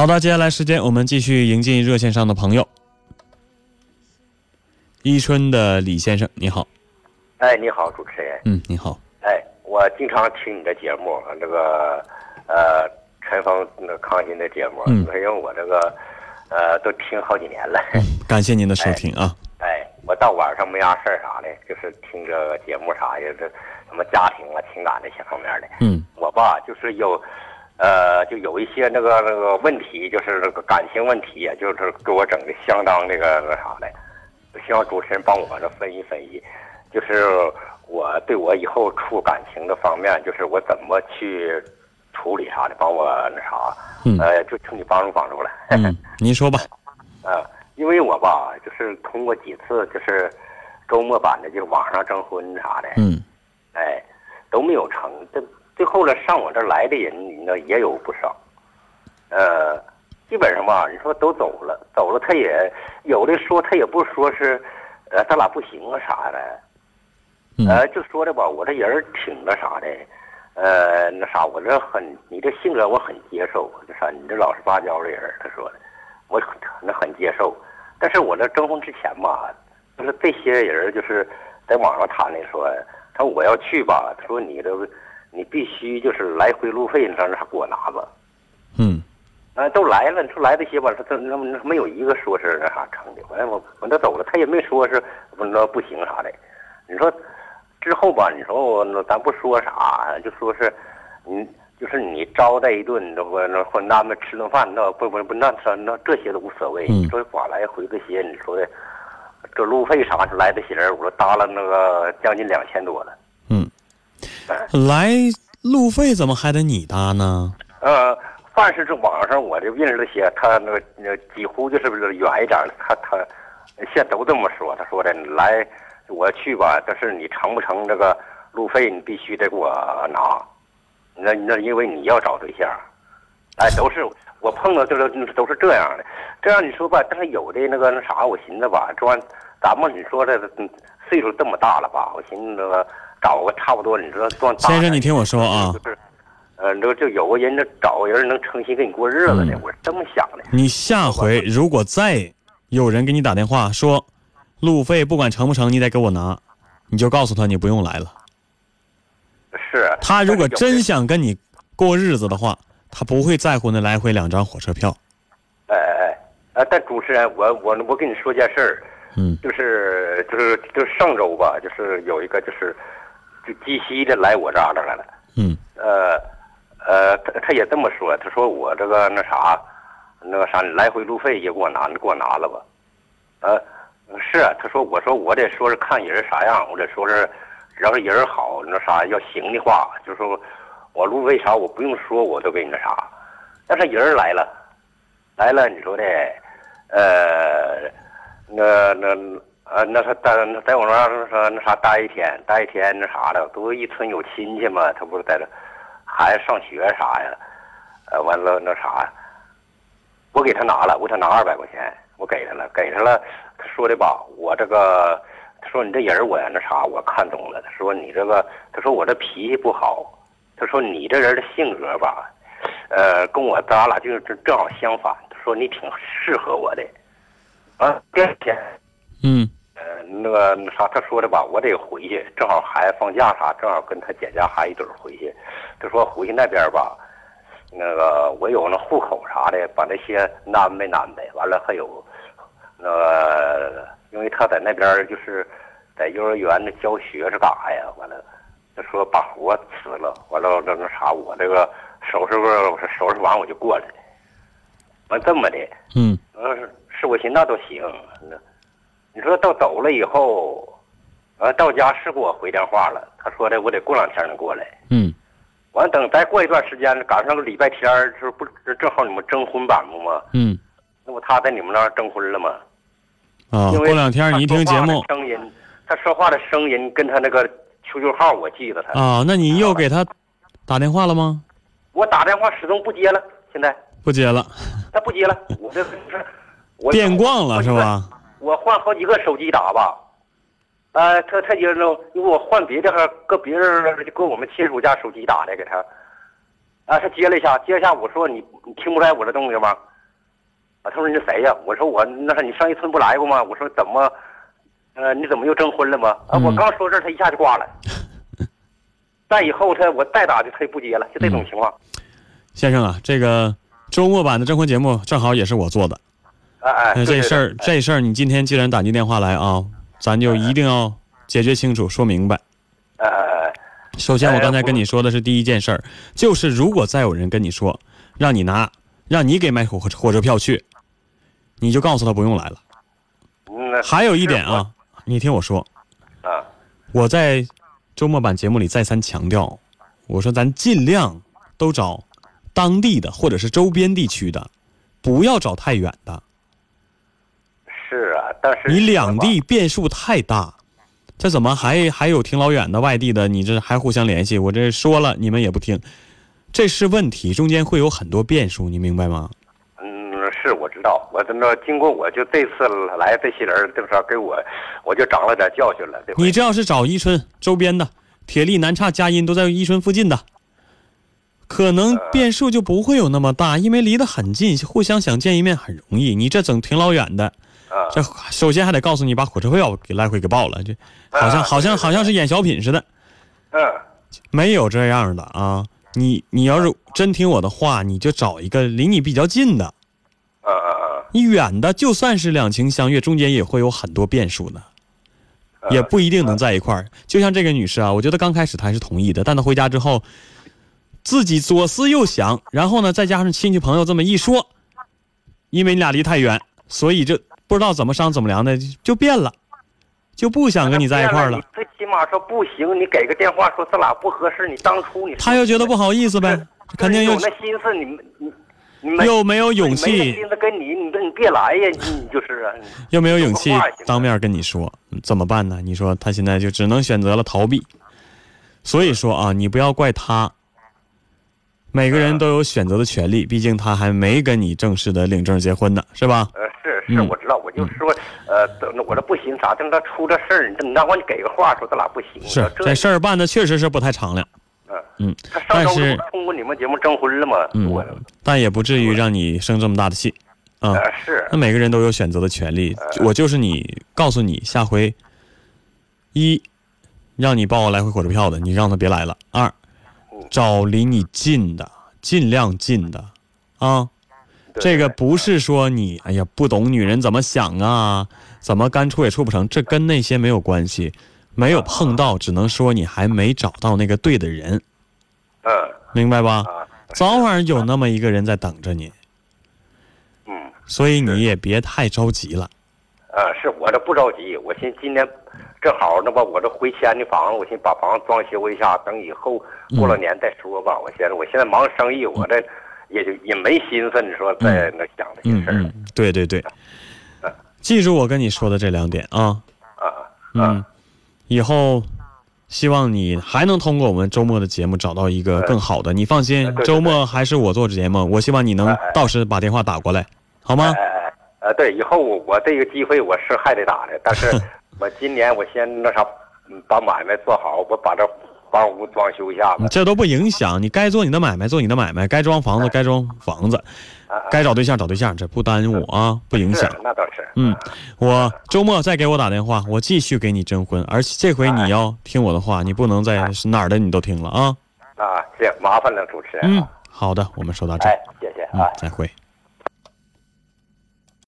好的，接下来时间我们继续迎进热线上的朋友。伊春的李先生，你好。哎，你好，主持人。嗯，你好。哎，我经常听你的节目，那个呃，陈峰、那康欣的节目，嗯因为我这个呃都听好几年了。感谢您的收听啊。哎，我到晚上没啥事儿啥的，就是听这个节目啥的，这什么家庭啊、情感这些方面的。嗯我吧，就是有，呃，就有一些那个那个问题，就是那个感情问题呀，就是给我整的相当那个那啥的，希望主持人帮我这分析分析，就是我对我以后处感情的方面，就是我怎么去处理啥的，帮我那啥，嗯呃，就请你帮助帮助了。嗯，您说吧。呃，因为我吧，就是通过几次就是周末版的，就网上征婚啥的，嗯哎，都没有成。这最后呢，上我这儿来的人，呢也有不少。呃，基本上吧，你说都走了，走了，他也有的说他也不说是，呃，咱俩不行啊啥的，嗯呃，就说的吧，我这人儿挺那啥的，呃，那啥，我这很，你这性格我很接受，就啥，你这老实巴交的人，他说的，我很那很接受。但是我这征婚之前吧，就是这些人就是在网上谈的说，他说我要去吧，他说你这个你必须就是来回路费，你让他给我拿吧。嗯啊，都来了，你说来这些吧，他他那那没有一个说是那啥成的。完了我我那走了，他也没说是不那不行啥的。你说之后吧，你说我那咱不说啥，就说是你就是你招待一顿，那不那混蛋们吃顿饭，那不不不那那那这些都无所谓。嗯你说往来回这些，你说的这路费啥的来这些人，我说搭了那个将近两千多了。来路费怎么还得你搭呢？呃，凡是这网上我这认识这些，他那个那几乎就是不是远一点的，他他现在都这么说。他说的，来我去吧，但是你成不成这个路费，你必须得给我拿。那那因为你要找对象，哎，都是我碰到就是都是这样的。这样你说吧，但是有的那个那啥，我寻思吧，这玩意咱们你说这嗯岁数这么大了吧，我寻思那个找个差不多，你知道算大先生，你听我说啊就，是，呃，这就有个人这找个人能诚心跟你过日子的，嗯我是这么想的。你下回如果再有人给你打电话说路费不管成不成，你得给我拿，你就告诉他你不用来了。是他如果真想跟你过日子的话，他不会在乎那来回两张火车票。哎哎哎，呃，但主持人，我我我跟你说件事儿，嗯。就是就是就是上周吧，就是有一个就是就鸡西的来我这儿来了，嗯。呃呃，他他也这么说，他说我这个那啥那个啥来回路费也给我拿，你给我拿了吧，呃，是啊，他说我说我得说是看人啥样，我得说是要是人好那啥要行的话，就说我路费啥我不用说我都给你那啥，但是人来了，来了你说的，呃，那那呃那他在在我那儿那啥待一天，待一天那啥的，都一村有亲戚嘛，他不是在这孩子上学啥呀，呃完了那啥，我给他拿了，我给他拿二百块钱，我给他了，给他了，他说的吧，我这个。他说你这人我那啥我看懂了。他说你这个，他说我这脾气不好。他说你这人的性格吧，呃，跟我咱俩就是正正好相反。他说你挺适合我的。啊，第二天，嗯呃，那个那啥，他说的吧，我得回去，正好孩子放假啥，正好跟他姐家孩子一堆儿回去。他说回去那边吧，那个我有那户口啥的，把那些安排安排，完了还有那个，因为他在那边就是在幼儿园那教学是干啥呀？完了，他说把活辞了，完了那那啥，我这个收拾个收拾完我就过来。完这么的，嗯呃，是我寻思那都行。那你说到走了以后，呃，到家是给我回电话了，他说的我得过两天能过来。嗯完等再过一段时间，赶上个礼拜天儿，这不是正好你们征婚版不吗？嗯那不他在你们那儿征婚了吗？啊，过两天你一听节目他说话的声音，他说话的声音跟他那个 QQ 号我记得他。啊，那你又给他打电话了吗？我打电话始终不接了，现在不接了，他不接了，我这是我变卦了是？吧？我换好几个手机打吧，呃，他他就那，因为我换别的还搁别人就搁我们亲属家手机打的给他，啊，他接了一下，接一下我说你你听不出来我这动静吗？啊，他说你是谁呀？我说我那是你上一村不来过吗？我说怎么，呃，你怎么又征婚了吗？啊，我嗯刚说这他一下就挂了。再以后他我再打就他就不接了，就这种情况。先生啊，这个周末版的征婚节目正好也是我做的。哎哎，这事儿这事儿，你今天既然打进电话来啊，咱就一定要解决清楚，说明白。哎哎哎，首先，我哎刚才跟你说的是第一件事儿，就是如果再有人跟你说让你拿，让你给买火火车票去，你就告诉他不用来了。嗯，还有一点啊，你听我说，啊，我在周末版节目里再三强调，我说咱尽量都找当地的或者是周边地区的，不要找太远的。你两地变数太大，这怎么还还有挺老远的外地的？你这还互相联系？我这说了你们也不听，这是问题，中间会有很多变数，你明白吗？嗯，是我知道，我那经过我就这次来这些人，这啥给我，我就长了点教训了。你这要是找伊春周边的，铁力、南岔、佳音都在伊春附近的，可能变数就不会有那么大，因为离得很近，互相想见一面很容易。你这整挺老远的，啊，这首先还得告诉你把火车票给来回给报了，这好像啊好像好像是演小品似的。嗯，没有这样的啊！你你要是真听我的话，你就找一个离你比较近的，啊啊啊，你远的就算是两情相悦，中间也会有很多变数的，啊也不一定能在一块儿。就像这个女士啊，我觉得刚开始她还是同意的，但她回家之后，自己左思右想，然后呢，再加上亲戚朋友这么一说，因为你俩离太远，所以这不知道怎么商怎么量的就就变了，就不想跟你在一块儿了你。最起码说不行，你给个电话说咱俩不合适，你当初你他又觉得不好意思呗，肯定又有那心思，你你你没又没有勇气。心思跟你，你你别来呀，你你就是啊，又没有勇气当面跟你说，嗯怎么办呢？你说他现在就只能选择了逃避。所以说啊，你不要怪他。每个人都有选择的权利，毕竟他还没跟你正式的领证结婚呢，是吧？呃，是是，嗯。我知道，我就说，呃，我这不行，咋等他出这事儿，你你让我你给个话说咱俩不行，是这这事儿办的确实是不太敞亮，嗯。嗯，他上周但是通过你们节目征婚了嘛？嗯，但也不至于让你生这么大的气，啊。呃是。那每个人都有选择的权利，我就是你，告诉你下回，一，让你报来回火车票的，你让他别来了；二，找离你近的，尽量近的，啊，对这个不是说你哎呀不懂女人怎么想啊，怎么干处也处不成，这跟那些没有关系，没有碰到，只能说你还没找到那个对的人，嗯。明白吧？啊早晚有那么一个人在等着你，嗯。所以你也别太着急了。啊，是我这不着急，我寻思今天正好那吧，我这回迁的房子，我寻思把房子装修一下，等以后过了年再说吧。我现在我现在忙生意，我这也就也没心思，你说在那想这些事儿。对对对，记住我跟你说的这两点啊，啊嗯，以后希望你还能通过我们周末的节目找到一个更好的。你放心周末还是我做节目，我希望你能到时把电话打过来，好吗？哎？哎呃，对，以后我我这个机会我是还得打的，但是 我今年我先那啥，嗯把买卖做好，我把这房屋装修一下子你。这都不影响，你该做你的买卖做你的买卖，该装房子该装房子，该找对象找对象，这不耽误啊，不影响。那倒是。嗯，我周末再给我打电话，我继续给你征婚，而且这回你要听我的话，你不能再是哪儿的你都听了啊。啊，行，麻烦了，主持人。嗯，好的，我们说到这谢谢嗯啊，。再会。